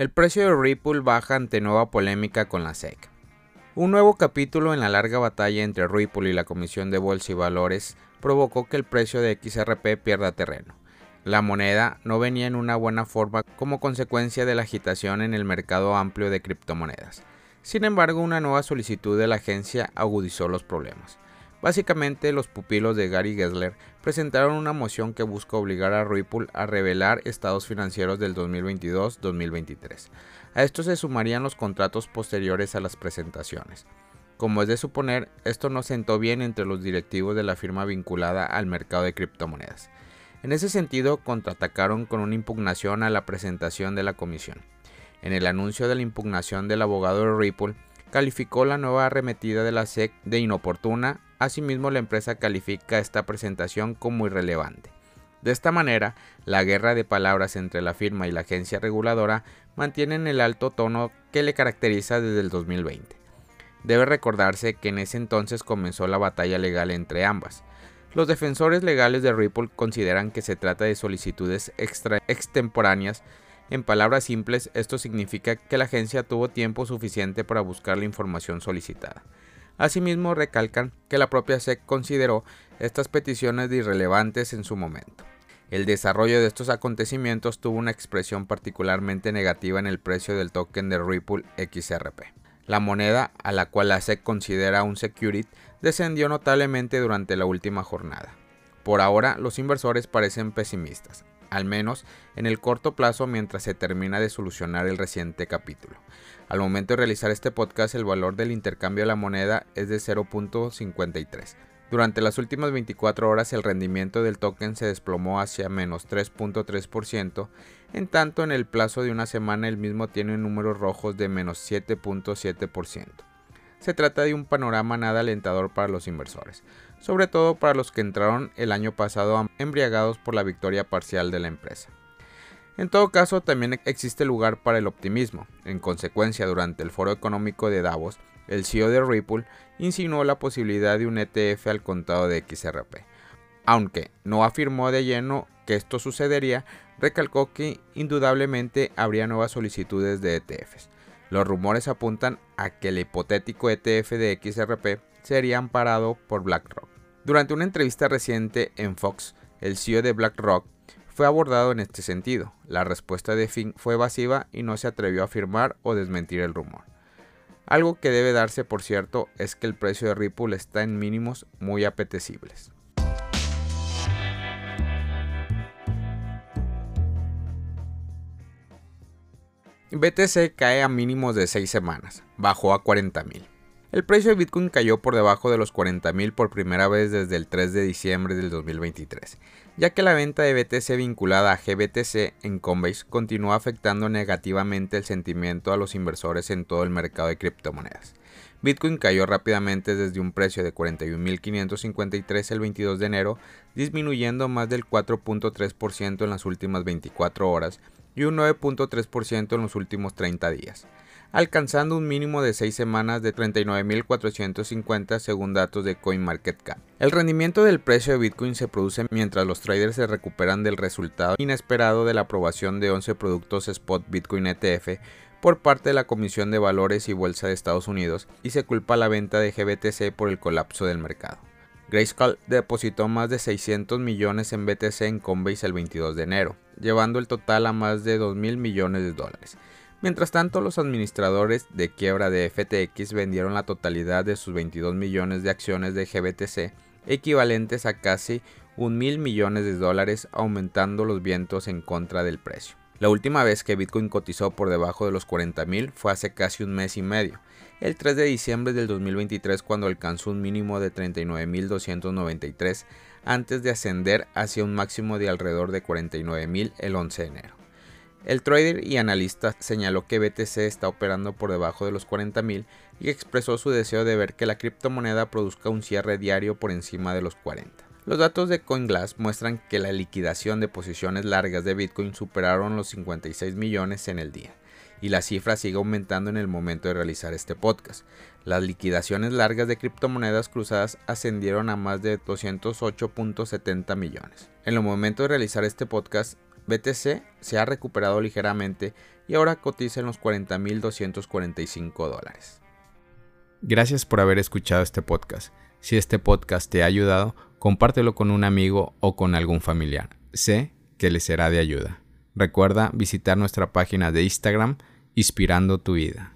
El precio de Ripple baja ante nueva polémica con la SEC. Un nuevo capítulo en la larga batalla entre Ripple y la Comisión de Bolsa y Valores provocó que el precio de XRP pierda terreno. La moneda no venía en una buena forma como consecuencia de la agitación en el mercado amplio de criptomonedas. Sin embargo, una nueva solicitud de la agencia agudizó los problemas. Básicamente, los pupilos de Gary Gessler presentaron una moción que busca obligar a Ripple a revelar estados financieros del 2022-2023. A esto se sumarían los contratos posteriores a las presentaciones. Como es de suponer, esto no sentó bien entre los directivos de la firma vinculada al mercado de criptomonedas. En ese sentido, contraatacaron con una impugnación a la presentación de la comisión. En el anuncio de la impugnación del abogado de Ripple, calificó la nueva arremetida de la SEC de inoportuna, asimismo la empresa califica esta presentación como irrelevante. De esta manera, la guerra de palabras entre la firma y la agencia reguladora mantienen el alto tono que le caracteriza desde el 2020. Debe recordarse que en ese entonces comenzó la batalla legal entre ambas. Los defensores legales de Ripple consideran que se trata de solicitudes extemporáneas en palabras simples, esto significa que la agencia tuvo tiempo suficiente para buscar la información solicitada. Asimismo, recalcan que la propia SEC consideró estas peticiones de irrelevantes en su momento. El desarrollo de estos acontecimientos tuvo una expresión particularmente negativa en el precio del token de Ripple XRP. La moneda, a la cual la SEC considera un security, descendió notablemente durante la última jornada. Por ahora, los inversores parecen pesimistas, al menos en el corto plazo mientras se termina de solucionar el reciente capítulo. Al momento de realizar este podcast el valor del intercambio de la moneda es de 0.53. Durante las últimas 24 horas el rendimiento del token se desplomó hacia menos 3.3%, en tanto en el plazo de una semana el mismo tiene números rojos de menos 7.7%. Se trata de un panorama nada alentador para los inversores sobre todo para los que entraron el año pasado embriagados por la victoria parcial de la empresa. En todo caso, también existe lugar para el optimismo. En consecuencia, durante el foro económico de Davos, el CEO de Ripple insinuó la posibilidad de un ETF al contado de XRP. Aunque no afirmó de lleno que esto sucedería, recalcó que indudablemente habría nuevas solicitudes de ETFs. Los rumores apuntan a que el hipotético ETF de XRP sería amparado por BlackRock. Durante una entrevista reciente en Fox, el CEO de BlackRock fue abordado en este sentido. La respuesta de Finn fue evasiva y no se atrevió a afirmar o desmentir el rumor. Algo que debe darse, por cierto, es que el precio de Ripple está en mínimos muy apetecibles. BTC cae a mínimos de 6 semanas, bajó a 40.000. El precio de Bitcoin cayó por debajo de los 40.000 por primera vez desde el 3 de diciembre del 2023, ya que la venta de BTC vinculada a GBTC en Coinbase continúa afectando negativamente el sentimiento a los inversores en todo el mercado de criptomonedas. Bitcoin cayó rápidamente desde un precio de 41.553 el 22 de enero, disminuyendo más del 4.3% en las últimas 24 horas y un 9.3% en los últimos 30 días alcanzando un mínimo de 6 semanas de 39.450 según datos de CoinMarketCap. El rendimiento del precio de Bitcoin se produce mientras los traders se recuperan del resultado inesperado de la aprobación de 11 productos spot Bitcoin ETF por parte de la Comisión de Valores y Bolsa de Estados Unidos y se culpa la venta de GBTC por el colapso del mercado. Grayscale depositó más de 600 millones en BTC en Coinbase el 22 de enero, llevando el total a más de 2 mil millones de dólares. Mientras tanto, los administradores de quiebra de FTX vendieron la totalidad de sus 22 millones de acciones de GBTC, equivalentes a casi un mil millones de dólares, aumentando los vientos en contra del precio. La última vez que Bitcoin cotizó por debajo de los 40 mil fue hace casi un mes y medio, el 3 de diciembre del 2023 cuando alcanzó un mínimo de 39.293 antes de ascender hacia un máximo de alrededor de 49.000 el 11 de enero. El trader y analista señaló que BTC está operando por debajo de los 40.000 y expresó su deseo de ver que la criptomoneda produzca un cierre diario por encima de los 40. Los datos de CoinGlass muestran que la liquidación de posiciones largas de Bitcoin superaron los 56 millones en el día, y la cifra sigue aumentando en el momento de realizar este podcast. Las liquidaciones largas de criptomonedas cruzadas ascendieron a más de 208.70 millones. En el momento de realizar este podcast, BTC se ha recuperado ligeramente y ahora cotiza en los 40.245 dólares. Gracias por haber escuchado este podcast. Si este podcast te ha ayudado, compártelo con un amigo o con algún familiar. Sé que le será de ayuda. Recuerda visitar nuestra página de Instagram, Inspirando tu vida.